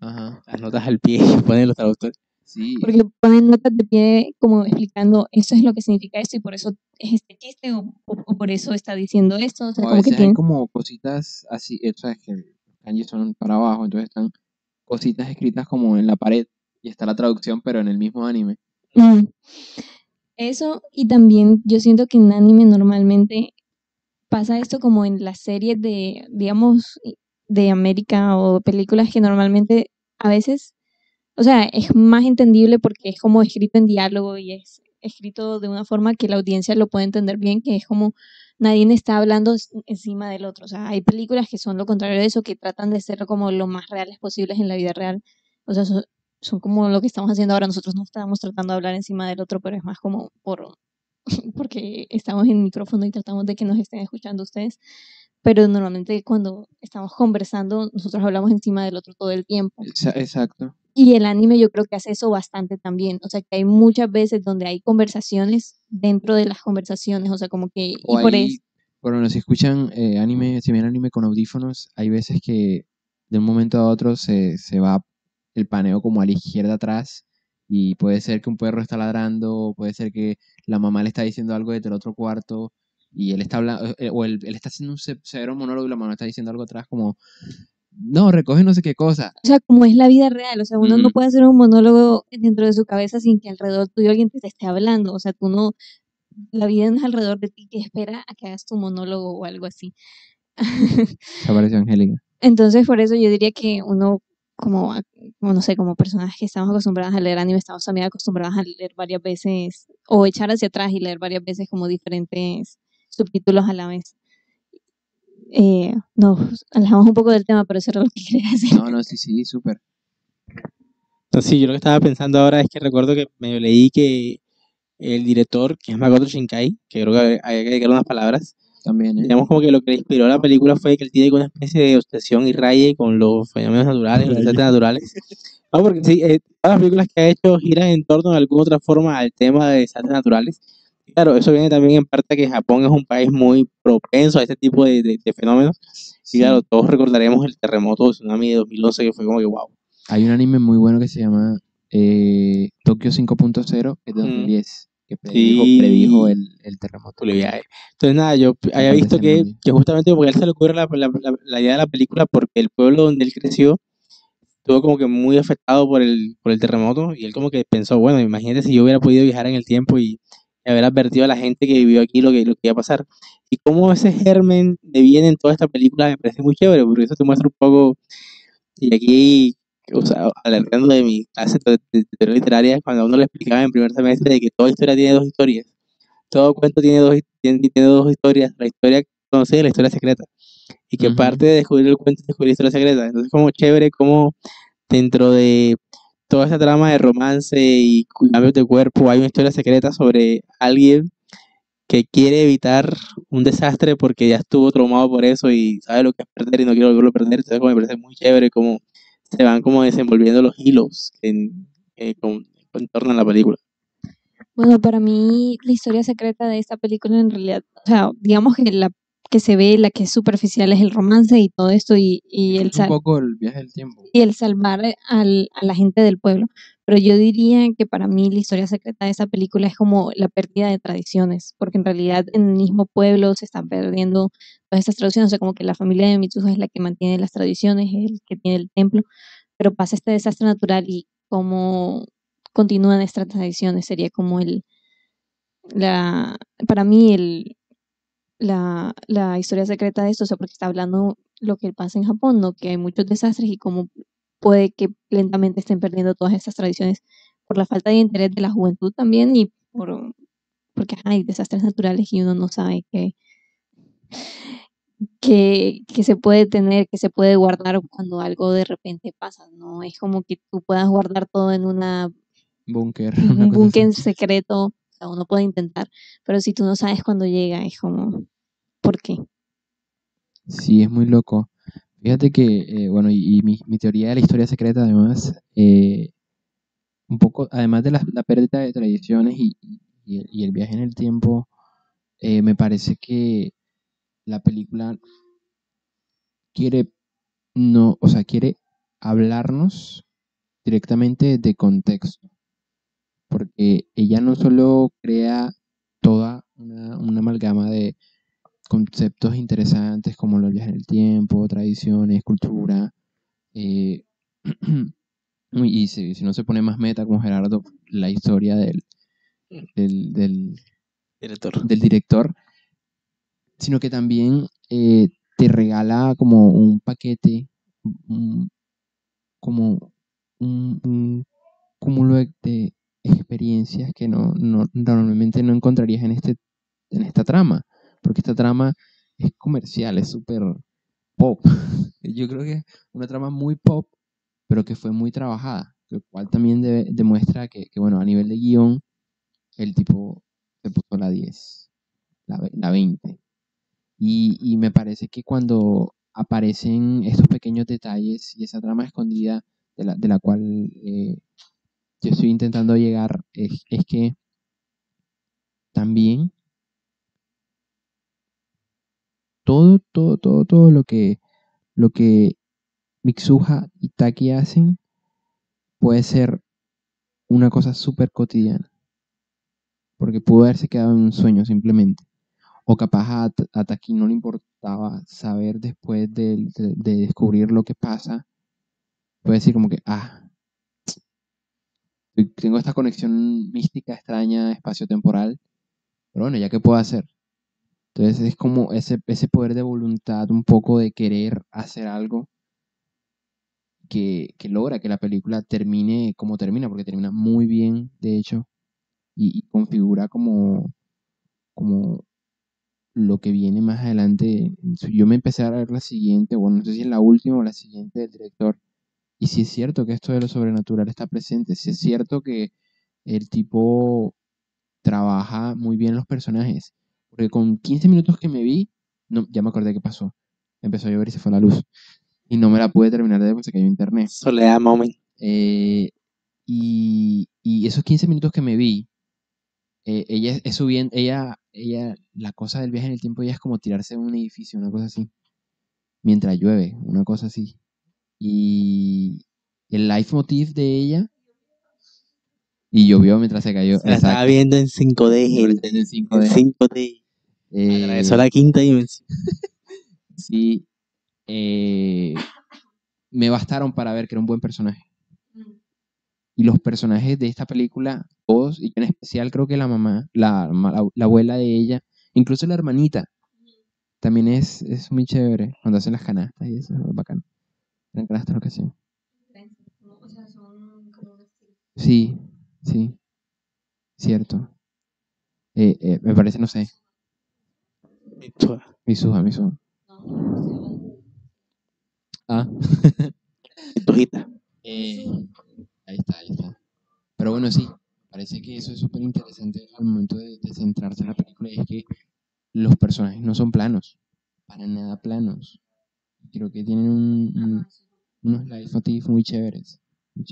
Ajá, Las notas al pie ponen los traductores. Sí. porque ponen notas de pie como explicando esto es lo que significa esto y por eso es este chiste o, o- o por eso está diciendo esto. O sea, O como que hay tiene... como cositas así, eh, sabes que los kanjis son para abajo, entonces están cositas escritas como en la pared y está la traducción, pero en el mismo anime. Mm. Eso, y también yo siento que en anime normalmente pasa esto como en las series de, digamos, de América o películas que normalmente a veces, o sea, es más entendible porque es como escrito en diálogo y es escrito de una forma que la audiencia lo puede entender bien, que es como nadie está hablando encima del otro. O sea, hay películas que son lo contrario de eso, que tratan de ser como lo más reales posibles en la vida real. O sea, son, son como lo que estamos haciendo ahora. Nosotros no estamos tratando de hablar encima del otro, pero es más como por porque estamos en micrófono y tratamos de que nos estén escuchando ustedes. Pero normalmente cuando estamos conversando, nosotros hablamos encima del otro todo el tiempo. Exa- Exacto. Y el anime yo creo que hace eso bastante también. O sea, que hay muchas veces donde hay conversaciones dentro de las conversaciones. O sea, como que... O y por eso... bueno, si escuchan eh, anime, si ven anime con audífonos, hay veces que de un momento a otro se, se va el paneo como a la izquierda atrás y puede ser que un perro está ladrando, puede ser que la mamá le está diciendo algo desde el otro cuarto y él está hablando, o él, él está haciendo un se- severo monólogo y la mamá está diciendo algo atrás como, no, recoge no sé qué cosa. O sea, como es la vida real. O sea, uno no puede hacer un monólogo dentro de su cabeza sin que alrededor tuyo alguien te esté hablando. O sea, tú no... La vida no es alrededor de ti que espera a que hagas tu monólogo o algo así. Se apareció Angélica. Entonces, por eso yo diría que uno, como, como, no sé, como personas que estamos acostumbradas a leer anime, estamos también acostumbradas a leer varias veces, o echar hacia atrás y leer varias veces como diferentes subtítulos a la vez. Eh, nos alejamos un poco del tema, pero eso era lo que quería decir. No, no, sí, sí, súper. No, sí, yo lo que estaba pensando ahora es que recuerdo que medio leí que el director, que es Makoto Shinkai, que creo que hay que dedicarle unas palabras, También, ¿eh? digamos como que lo que le inspiró a la película fue que él tiene una especie de obsesión y raye con los fenómenos naturales, los desastres naturales. No, porque sí, eh, todas las películas que ha hecho giran en torno de alguna otra forma al tema de desastres naturales. Y claro, eso viene también en parte a que Japón es un país muy propenso a este tipo de, de- de fenómenos. Y Sí. claro, todos recordaremos el terremoto o tsunami de 2011, que fue como que wow. Hay un anime muy bueno que se llama eh, Tokio 5.0, que es de Mm. 2010, que predijo, Sí. predijo el, el terremoto. Entonces, nada, yo había visto que, que justamente porque a él se le ocurre la, la- la- la idea de la película porque el pueblo donde él creció estuvo como que muy afectado por el, por el terremoto y él como que pensó, bueno, imagínate si yo hubiera podido viajar en el tiempo y, y haber advertido a la gente que vivió aquí lo que, lo que iba a pasar. Y cómo ese germen de bien en toda esta película me parece muy chévere, porque eso te muestra un poco, y aquí, o sea, alertando de mi clase de, de- de teoría literaria, cuando a uno le explicaba en primer semestre de que toda historia tiene dos historias, todo cuento tiene dos, tiene, tiene dos historias, la historia conocida y la historia secreta. Y que Ujú. parte de descubrir el cuento es descubrir la historia secreta. Entonces, como chévere, como dentro de toda esta trama de romance y cambios de cuerpo, hay una historia secreta sobre alguien que quiere evitar un desastre porque ya estuvo traumado por eso y sabe lo que es perder y no quiere volverlo a perder. Entonces, me parece muy chévere cómo se van como desenvolviendo los hilos en, eh, en torno a la película. Bueno, para mí la historia secreta de esta película en realidad, o sea, digamos que la que se ve, la que es superficial es el romance y todo esto y, y el Es un poco el viaje del tiempo. y el salvar al- a la gente del pueblo. Pero yo diría que para mí la historia secreta de esa película es como la pérdida de tradiciones, porque en realidad en el mismo pueblo se están perdiendo todas estas tradiciones, o sea, como que la familia de Mitsuha es la que mantiene las tradiciones, es el que tiene el templo, pero pasa este desastre natural y cómo continúan estas tradiciones sería como el, la, para mí el, la, la historia secreta de esto, o sea, porque está hablando lo que pasa en Japón, ¿no? Que hay muchos desastres y cómo puede que lentamente estén perdiendo todas estas tradiciones por la falta de interés de la juventud también y por porque ajá, hay desastres naturales y uno no sabe qué que, que se puede tener, que se puede guardar cuando algo de repente pasa, ¿no? Es como que tú puedas guardar todo en una Búnker. un búnker secreto, uno puede intentar, pero si tú no sabes cuándo llega, es como, ¿por qué? Sí, es muy loco. Fíjate que, eh, bueno, y, mi, teoría de la historia secreta, además, eh, un poco, además de la, pérdida de tradiciones y, y el, y el viaje en el tiempo, eh, me parece que la película quiere, no, o sea, quiere hablarnos directamente de contexto, porque ella no solo crea toda una, una amalgama de conceptos interesantes como los viajes en el tiempo, tradiciones, cultura, eh, Y si, si no se pone más meta como Gerardo, la historia del, del, del, Director. del director, sino que también eh, te regala como un paquete, un- como un, un cúmulo de, de experiencias que no, no- normalmente no encontrarías en, este, en esta trama, porque esta trama es comercial, es súper pop. Yo creo que es una trama muy pop, pero que fue muy trabajada, lo cual también de- demuestra que, bueno, a nivel de guion, el tipo se puso la 10, la, la 20. Y, y me parece que cuando aparecen estos pequeños detalles y esa trama escondida de la, de la cual eh, yo estoy intentando llegar, es, que también todo, todo, todo, todo lo que, lo que y Taki hacen puede ser una cosa súper cotidiana. Porque pudo haberse quedado en un sueño simplemente. O capaz a, a Taki no le importaba saber después de, de- de descubrir lo que pasa. Puede decir como que, ah, tengo esta conexión mística extraña, espacio-temporal. Pero bueno, ya qué puedo hacer. Entonces es como ese, ese poder de voluntad, un poco de querer hacer algo que, que logra que la película termine como termina, porque termina muy bien, de hecho, y, y configura como, como lo que viene más adelante. Yo me empecé a ver la siguiente, bueno, no sé si es la última o la siguiente del director, y si es cierto que esto de lo sobrenatural está presente, si es cierto que el tipo trabaja muy bien los personajes, porque con 15 minutos que me vi, no, ya me acordé qué pasó. Empezó a llover y se fue la luz. Y no me la pude terminar de ver porque se cayó internet. Soledad Moment. Eh, y, y esos 15 minutos que me vi, eh, ella es subiendo, ella, ella, la cosa del viaje en el tiempo, ella es como tirarse de un edificio, una cosa así, mientras llueve, una cosa así. Y el leitmotiv de ella, y llovió mientras se cayó. La estaba viendo en 5D, yo lo gente. entendí en En 5D. 5D. Eh, Agradezco la quinta dimensión. sí, eh, me bastaron para ver que era un buen personaje. Y los personajes de esta película, todos, y en especial creo que la mamá, la, ma- la, la abuela de ella, incluso la hermanita, también es, es muy chévere cuando hacen las canastas y eso es bacano. Lo que hacían. O sea, son como. Sí, sí, cierto. Eh, eh, me parece, no sé, Misuha, Misuha. Ah. Tujita. Eh, ahí está, ahí está. Pero bueno, sí, parece que eso es súper interesante al momento de, de centrarse en la película y es que los personajes no son planos, para nada planos. Creo que tienen un, un- unos leitmotiv muy chéveres. Muy.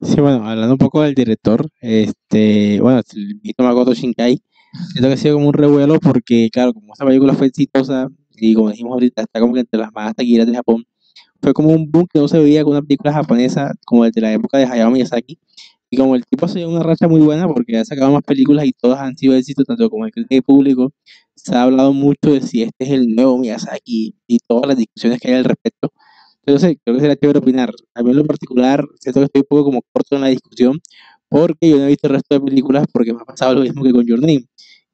Sí, bueno, hablando un poco del director, este, bueno, el Mito Makoto Shinkai, siento que ha sido como un revuelo porque, claro, como esta película fue exitosa y como dijimos ahorita, está como que entre las más taquilleras de Japón, fue como un boom que no se veía con una película japonesa como desde la época de Hayao Miyazaki. Y como el tipo ha sido una racha muy buena porque ha sacado más películas y todas han sido éxitos, tanto como el crítica y público, se ha hablado mucho de si este es el nuevo Miyazaki y todas las discusiones que hay al respecto. Entonces, creo que sería chévere opinar. A mí en lo particular, siento que estoy un poco como corto en la discusión, porque yo no he visto el resto de películas porque me ha pasado lo mismo que con Your Name,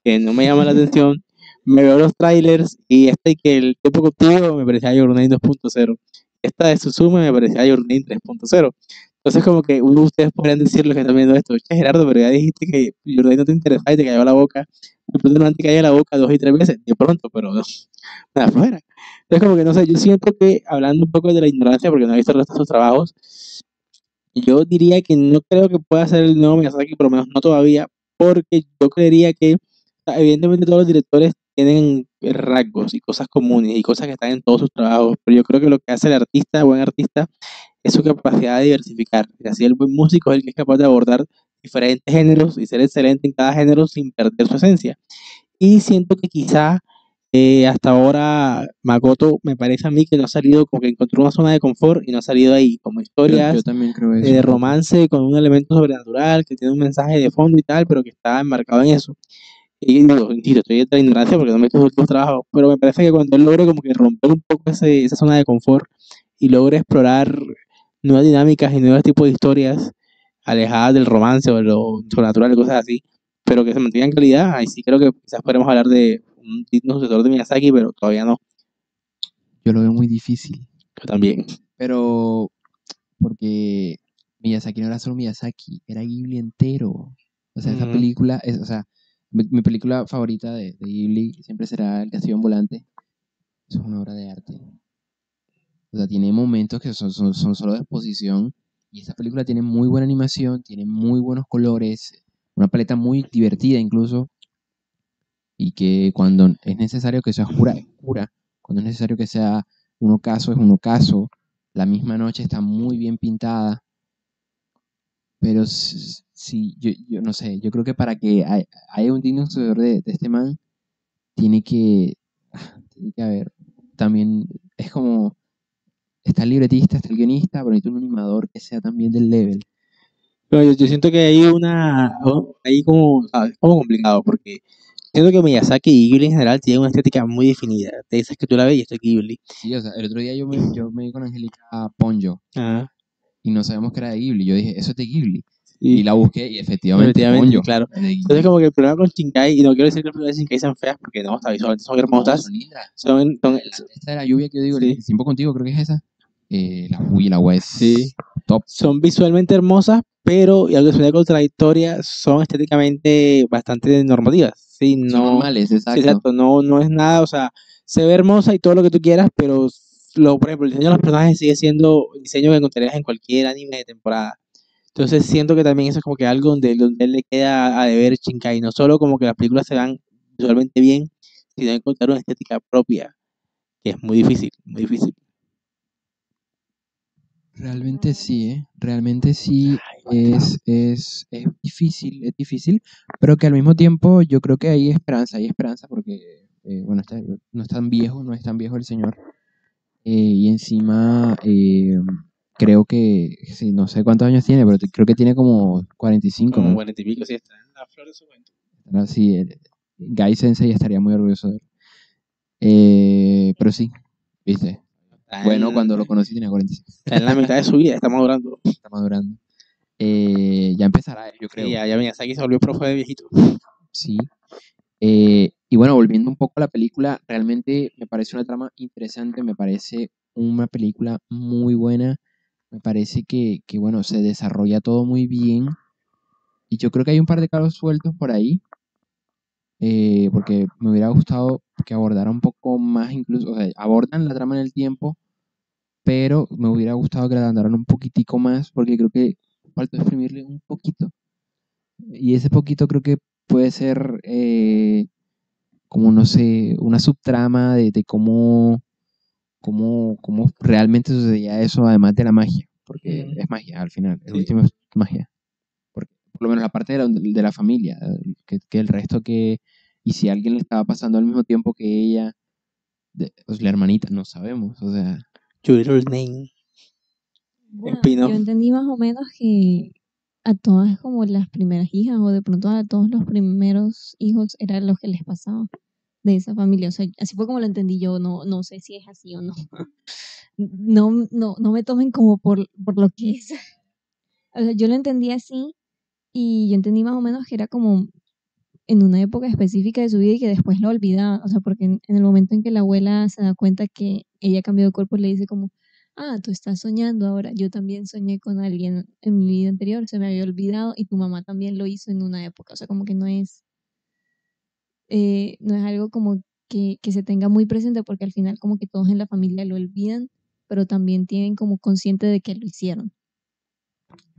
que no me llama la atención. Me veo los trailers y este que el tiempo contigo me parecía Your Name 2.0. Esta de Suzume me parecía Your Name 3.0. Entonces, como que uno de ustedes podrían decirle que están viendo esto, che, Gerardo, pero ya dijiste que Your Name no te interesaba y te cayó la boca. De pronto no te cayó la boca dos y tres veces, de pronto, pero no, nada fuera. Es como que no sé, yo siento que hablando un poco de la ignorancia, porque no he visto el resto de sus trabajos, yo diría que no creo que pueda ser el nuevo Miyazaki, por lo menos no todavía, porque yo creería que evidentemente todos los directores tienen rasgos y cosas comunes y cosas que están en todos sus trabajos, pero yo creo que lo que hace el artista, buen artista, es su capacidad de diversificar. Y así el buen músico es el que es capaz de abordar diferentes géneros y ser excelente en cada género sin perder su esencia. Y siento que quizá eh, hasta ahora Makoto me parece a mí que no ha salido, como que encontró una zona de confort y no ha salido ahí, como historias yo también creo eso. de romance con un elemento sobrenatural que tiene un mensaje de fondo y tal, pero que está enmarcado en eso. Y digo, insisto, estoy de ignorancia porque no me he sus últimos trabajos, pero me parece que cuando él logre como que romper un poco ese, esa zona de confort y logre explorar nuevas dinámicas y nuevos tipos de historias alejadas del romance o de lo sobrenatural y cosas así, pero que se mantengan en calidad. Ahí sí creo que quizás podremos hablar de un digno sucesor de Miyazaki, pero todavía no. Yo lo veo muy difícil. Yo también. Pero porque Miyazaki no era solo Miyazaki, era Ghibli entero. O sea, esa película, es, o sea, mi, mi película favorita de, de Ghibli siempre será El Castillo Ambulante. Es una obra de arte. O sea, tiene momentos que son, son, son solo de exposición. Y esta película tiene muy buena animación, tiene muy buenos colores, una paleta muy divertida incluso. Y que cuando es necesario que sea oscura, es oscura. Cuando es necesario que sea un ocaso, es un ocaso. La misma noche está muy bien pintada. Pero sí, yo, yo no sé, yo creo que para que hay- haya un digno sucesor de, este man, tiene que, tiene que haber también, es como, está el libretista, está el guionista, pero necesita un animador que sea también del level. Yo, siento que hay una, ¿sabes? como complicado, porque siento que Miyazaki y Ghibli en general tienen una estética muy definida. Te dices que tú la ves y esto es Ghibli. Sí, o sea, el otro día yo me, yo me vi con Angélica Ponyo Ajá. y no sabíamos que era de Ghibli. Yo dije, eso es de Ghibli. Y, Y la busqué y efectivamente, efectivamente, Ponyo. claro. Entonces como que el problema con Shinkai, y no quiero decir que las películas de Shinkai sean feas, porque no, está visualmente son No, hermosas. son lindas. Son, son, La- esta de la lluvia que yo digo, Sí. el tiempo contigo, creo que es esa. Eh, la, el agua es Sí. top. son visualmente hermosas, pero, y algo que contradictoria, son estéticamente bastante normativas. Sí, Son normales, sí, exacto. exacto, no, no es nada, o sea, se ve hermosa y todo lo que tú quieras, pero lo, por ejemplo, el diseño de los personajes sigue siendo diseño que encontrarías en cualquier anime de temporada. Entonces siento que también eso es como que algo donde, donde él le queda a deber Shinkai, no solo como que las películas se vean visualmente bien, sino encontrar una estética propia, que es muy difícil, muy difícil. Realmente sí, ¿eh? Realmente sí es, es, es difícil, es difícil, pero que al mismo tiempo yo creo que hay esperanza, hay esperanza porque, eh, bueno, está- no es tan viejo, no es tan viejo el señor. eh, y encima eh, creo que, sí, no sé cuántos años tiene, pero creo que tiene como 45, Como ¿no? cuarenta y pico, sí, está en la flor de su juventud. Ahora sí, el- Guy Sensei estaría muy orgulloso de él. Eh, pero sí, viste. Bueno, en- cuando lo conocí tenía 45. Está en la mitad de su vida, está madurando. está madurando. Eh, ya empezará, yo creo. Sí, ya, ya Miyazaki se volvió profe de viejito. Sí. Eh, y bueno, volviendo un poco a la película, realmente me parece una trama interesante, me parece una película muy buena, me parece que, que, bueno, se desarrolla todo muy bien. Y yo creo que hay un par de cabos sueltos por ahí, eh, porque me hubiera gustado que abordara un poco más, incluso, o sea, abordan la trama en el tiempo, pero me hubiera gustado que la andaran un poquitico más, porque creo que falta exprimirle un poquito. Y ese poquito creo que puede ser eh, como, no sé, una subtrama de, de cómo, cómo, cómo realmente sucedía eso, además de la magia, porque es magia al final, el Sí. último es magia. Por lo menos la parte de la, de la familia, que, que el resto que, y si alguien le estaba pasando al mismo tiempo que ella, de- pues la hermanita, no sabemos, o sea, Your little name. Bueno, yo entendí más o menos que a todas como las primeras hijas o de pronto a todos los primeros hijos era lo que les pasaba de esa familia. O sea, así fue como lo entendí yo. No, no sé si es así o no. No, no, no me tomen como por, por lo que es. O sea, yo lo entendí así y yo entendí más o menos que era como en una época específica de su vida y que después lo olvidaba. O sea, porque en, el momento en que la abuela se da cuenta que ella cambió de cuerpo, le dice como, ah, tú estás soñando ahora. Yo también soñé con alguien en mi vida anterior, se me había olvidado y tu mamá también lo hizo en una época. O sea, como que no es, eh, no es algo como que, que se tenga muy presente porque al final como que todos en la familia lo olvidan, pero también tienen como consciente de que lo hicieron.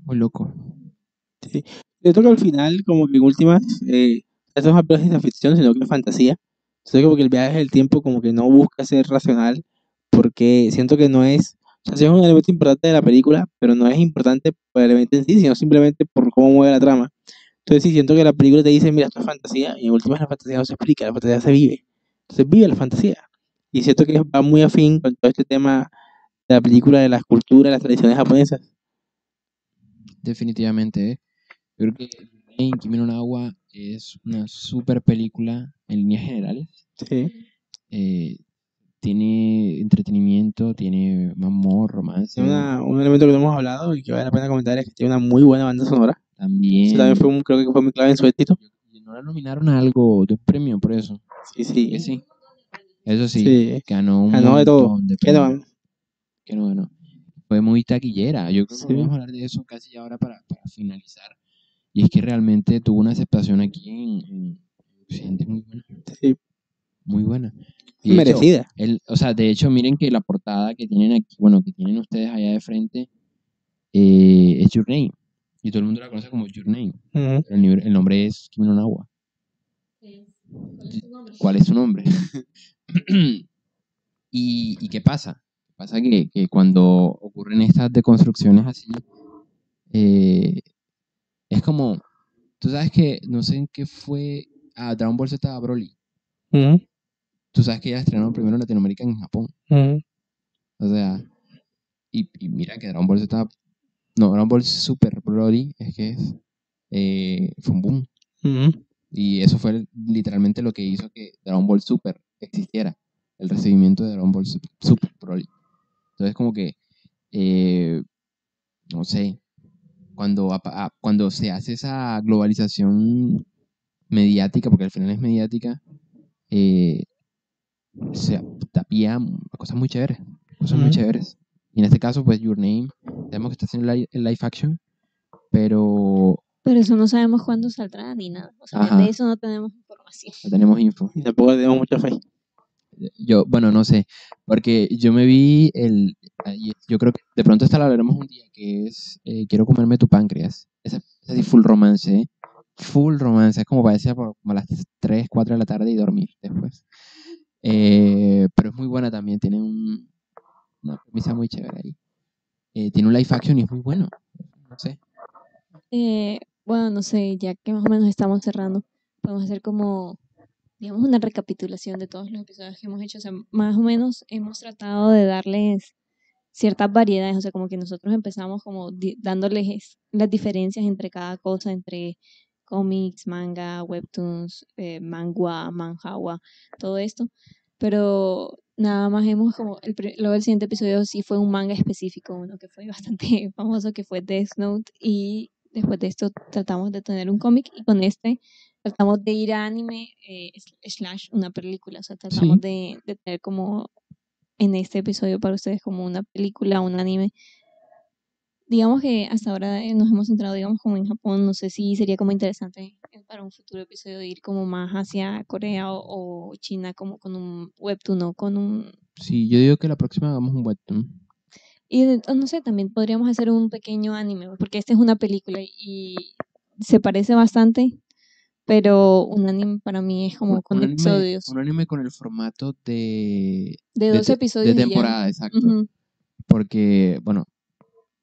muy loco. Siento que al final, como que en últimas, eh, esto no es de ficción, sino que es fantasía. Entonces, como que el viaje del tiempo, como que no busca ser racional, porque siento que no es. O sea, sí es un elemento importante de la película, pero no es importante por el elemento en sí, sino simplemente por cómo mueve la trama. Entonces, sí, siento que la película te dice, mira, esto es fantasía, y en últimas la fantasía no se explica, la fantasía se vive. Entonces, vive la fantasía. Y siento que va muy afín con todo este tema de la película, de las culturas, las tradiciones japonesas. Definitivamente, ¿eh? Yo creo que Rain, Kimi no wa es una super película en líneas generales. Sí. Eh, tiene entretenimiento, tiene amor, romance. Una- un elemento que no hemos hablado y que vale la pena comentar es que tiene una muy buena banda sonora. También. Eso también fue un, creo que fue muy clave en su éxito. Y no la nominaron a algo de un premio por eso. Sí, sí. Que sí. Eso sí, Sí. ganó un Ganó de todo. de ¿Qué no? Que no ganó. Fue muy taquillera. Yo creo que Sí. vamos a hablar de eso casi ya ahora para, para finalizar. Y es que realmente tuvo una aceptación aquí en, en Occidente muy buena. Sí, Muy buena. Y de hecho, merecida. el- o sea, de hecho, miren que la portada que tienen aquí, bueno, que tienen ustedes allá de frente, eh, es Your Name. Y todo el mundo la conoce como Your Name. Ujú. Pero el, el nombre es Kimi no. ¿Cuál es su nombre? ¿Y, y qué pasa? Pasa que, que cuando ocurren estas deconstrucciones así, eh, es como, tú sabes que, no sé en qué fue, ah, Dragon Ball Z Broly. Ujú. Tú sabes que ya estrenaron primero en Latinoamérica en Japón. O sea, y, y mira que Dragon Ball Z, no, Dragon Ball Super Broly, es que es, eh, fue un boom. Y eso fue literalmente lo que hizo que Dragon Ball Super existiera, el recibimiento de Dragon Ball Sup- Super Broly. Entonces como que, eh, no sé, cuando, apa- a- cuando se hace esa globalización mediática, porque al final es mediática, eh, se tapía a cosas muy chéveres, cosas muy Ujú. chéveres. Y en este caso, pues Your Name, sabemos que está haciendo el live action, pero Pero eso no sabemos cuándo saldrá ni nada. O sea, Ajá. de eso no tenemos información. no tenemos info. Y tampoco le tenemos mucha fe. Yo, bueno, no sé, porque yo me vi el, yo creo que de pronto esta la hablaremos un día, que es eh, Quiero comerme tu páncreas. Esa sí, full romance, ¿eh? Full romance, es como parecía por como a las 3, 4 de la tarde y dormir después. Eh, pero es muy buena también, tiene un, una premisa muy chévere ahí. Eh, tiene un live action y es muy bueno, no sé. Eh, bueno, no sé, ya que más o menos estamos cerrando, podemos hacer como, digamos, una recapitulación de todos los episodios que hemos hecho. O sea, más o menos hemos tratado de darles ciertas variedades. O sea, como que nosotros empezamos como dándoles es- las diferencias entre cada cosa, entre cómics, manga, webtoons, eh, mangua, manhwa, todo esto. Pero nada más hemos como, el, luego el siguiente episodio sí fue un manga específico, uno que fue bastante famoso, que fue Death Note, y después de esto tratamos de tener un cómic, y con este tratamos de ir a anime eh, slash una película, o sea, tratamos Sí. de, de tener como en este episodio para ustedes como una película, un anime. Digamos que hasta ahora eh, nos hemos centrado, digamos, como en Japón, no sé si sería como interesante eh, para un futuro episodio ir como más hacia Corea o, o China como con un webtoon o con un Sí, yo digo que la próxima hagamos un webtoon. Y de- no sé, también podríamos hacer un pequeño anime, porque esta es una película y se parece bastante, pero un anime para mí es como Un- con un anime- episodios. un anime con el formato de, De dos episodios de ya. temporada, exacto. Porque, bueno,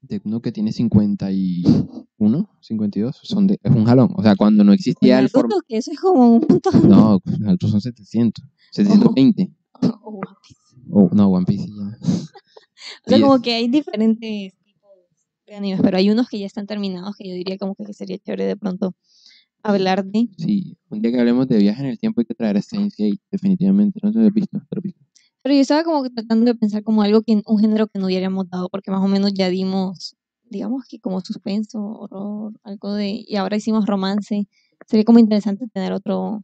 de uno que tiene 51, 52, son de, es un jalón. O sea, cuando no existía el formato. que eso es como un. No, los otros son 700, 720. O One Piece. Oh, no, One Piece ya. O sea, como que hay diferentes tipos de animes, pero hay unos que ya están terminados que yo diría como que sería chévere de pronto hablar de. Sí, un día que hablemos de viaje en el tiempo hay que traer a Steins Gate, definitivamente. No te lo he visto, te lo he visto. Pero yo estaba como tratando de pensar como algo que un género que no hubiéramos dado, porque más o menos ya dimos, digamos que como suspenso, horror, algo de, y ahora hicimos romance. Sería como interesante tener otro,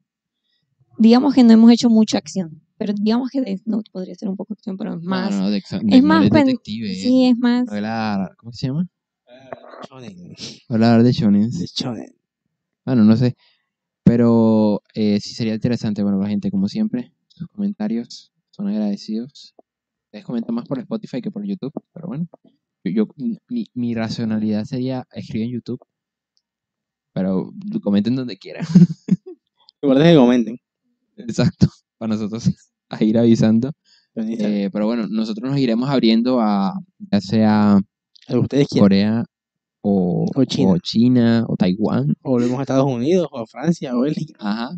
digamos que no hemos hecho mucha acción, pero digamos que Death Note podría ser un poco acción, pero es más, No, no, de exa- es de- más, pen- detective. sí, es más, novela- ¿Cómo se llama? Shonen. Hablar de shonen. De shonen. Bueno, no sé. Pero eh, sí sería interesante, bueno, la gente, como siempre, sus comentarios son agradecidos. Ustedes comentan más por Spotify que por YouTube, pero bueno. Yo, yo- mi, mi racionalidad sería escribir en YouTube, pero comenten donde quieran. Recuerden que comenten. Exacto, para nosotros a ir avisando. Eh, pero bueno, nosotros nos iremos abriendo a ya sea que ustedes. Corea o, O China. o China o Taiwán. O volvemos a Estados Unidos, o a Francia, o Bélgica. Ajá.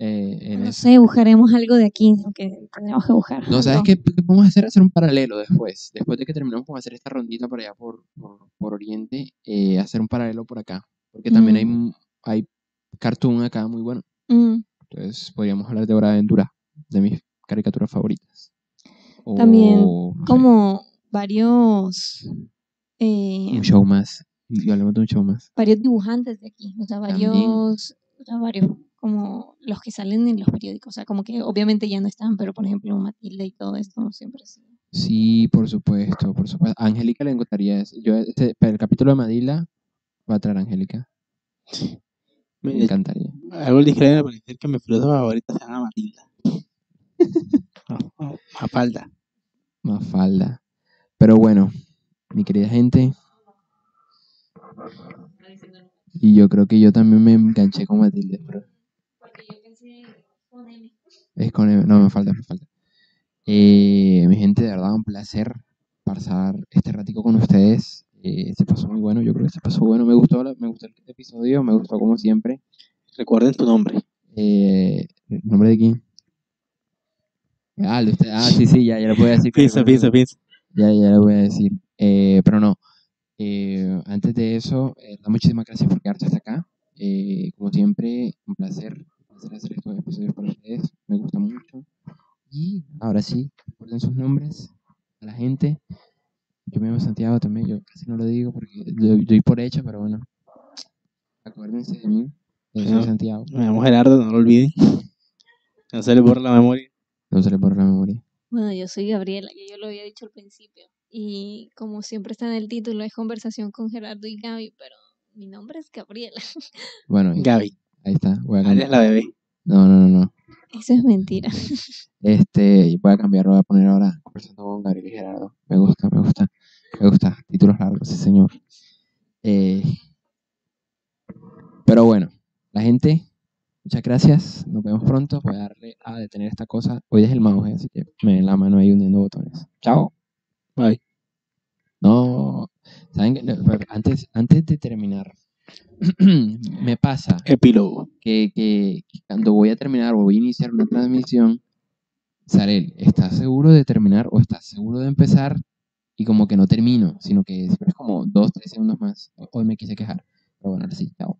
Eh, en no eso. sé, buscaremos algo de aquí, aunque tendremos que buscar. No, ¿sabes algo. qué, qué podemos hacer? Hacer un paralelo después. Después de que terminemos con hacer esta rondita por allá por, por, por Oriente, eh, hacer un paralelo por acá. Porque también hay, Mm. hay cartoon acá muy bueno. Mm, Entonces podríamos hablar de Hora de Aventura, de mis caricaturas favoritas. O, También, no sé, Como varios, eh, un show más. Y hablemos de un show más. varios dibujantes de aquí, o sea, varios, o sea, varios, como los que salen en los periódicos, o sea, como que obviamente ya no están, pero por ejemplo Matilde y todo esto siempre sí. Sí, por supuesto, por supuesto. A Angélica le encantaría eso. Yo, este, para el capítulo de Madila, va a traer a Angélica. Me Me- encantaría. Algo ligero me parece que mi filósofa favorita se llama Matilda. Mafalda. Más falda. Pero bueno, mi querida gente, y yo creo que yo también me enganché con Matilde, pero es con M. No, me falta, me falta. Eh, mi gente, de verdad, un placer pasar este ratico con ustedes. Eh, se pasó muy bueno, yo creo que se pasó bueno. Me gustó, me gustó el episodio, me gustó como siempre. Recuerden tu nombre. Eh, ¿el ¿Nombre de quién? Ah, usted. Ah, sí, sí, ya, ya lo voy a decir. su- piensa, piensa. Ya, ya lo voy a decir. Eh, pero no. Eh, antes de eso, eh, muchísimas gracias por quedarte hasta acá. Eh, como siempre, un placer, un placer hacer estos episodios para ustedes. Me gusta mucho. Y ahora sí, recuerden sus nombres a la gente. Yo me llamo Santiago también. Yo casi no lo digo porque doy, doy por hecho, pero bueno. Acuérdense de mí. Yo soy Ajá. Santiago. Me llamo Gerardo, no lo olviden. No se le borra la memoria. No se le borra la memoria. Bueno, yo soy Gabriela, ya yo lo había dicho al principio. Y como siempre está en el título, es conversación con Gerardo y Gaby, pero mi nombre es Gabriela. Bueno, Gaby. ahí está. Voy a cambiar. la bebé. No, no, no, no. Eso es mentira. Este, voy a cambiar, voy a poner ahora conversando con Gabriel y Gerardo. Me gusta, me gusta, me gusta. Títulos largos, sí, señor. Eh, pero bueno, la gente, muchas gracias. Nos vemos pronto. Voy a darle a detener esta cosa. Hoy es el mouse, así que me den la mano ahí hundiendo botones. Chao. Bye. No, ¿saben qué? Antes, antes de terminar, me pasa Epílogo. que, que cuando voy a terminar o voy a iniciar una transmisión, sale el, ¿estás seguro de terminar o estás seguro de empezar? Y como que no termino, sino que siempre es como dos, tres segundos más. Hoy me quise quejar. Pero bueno, ahora sí, chao.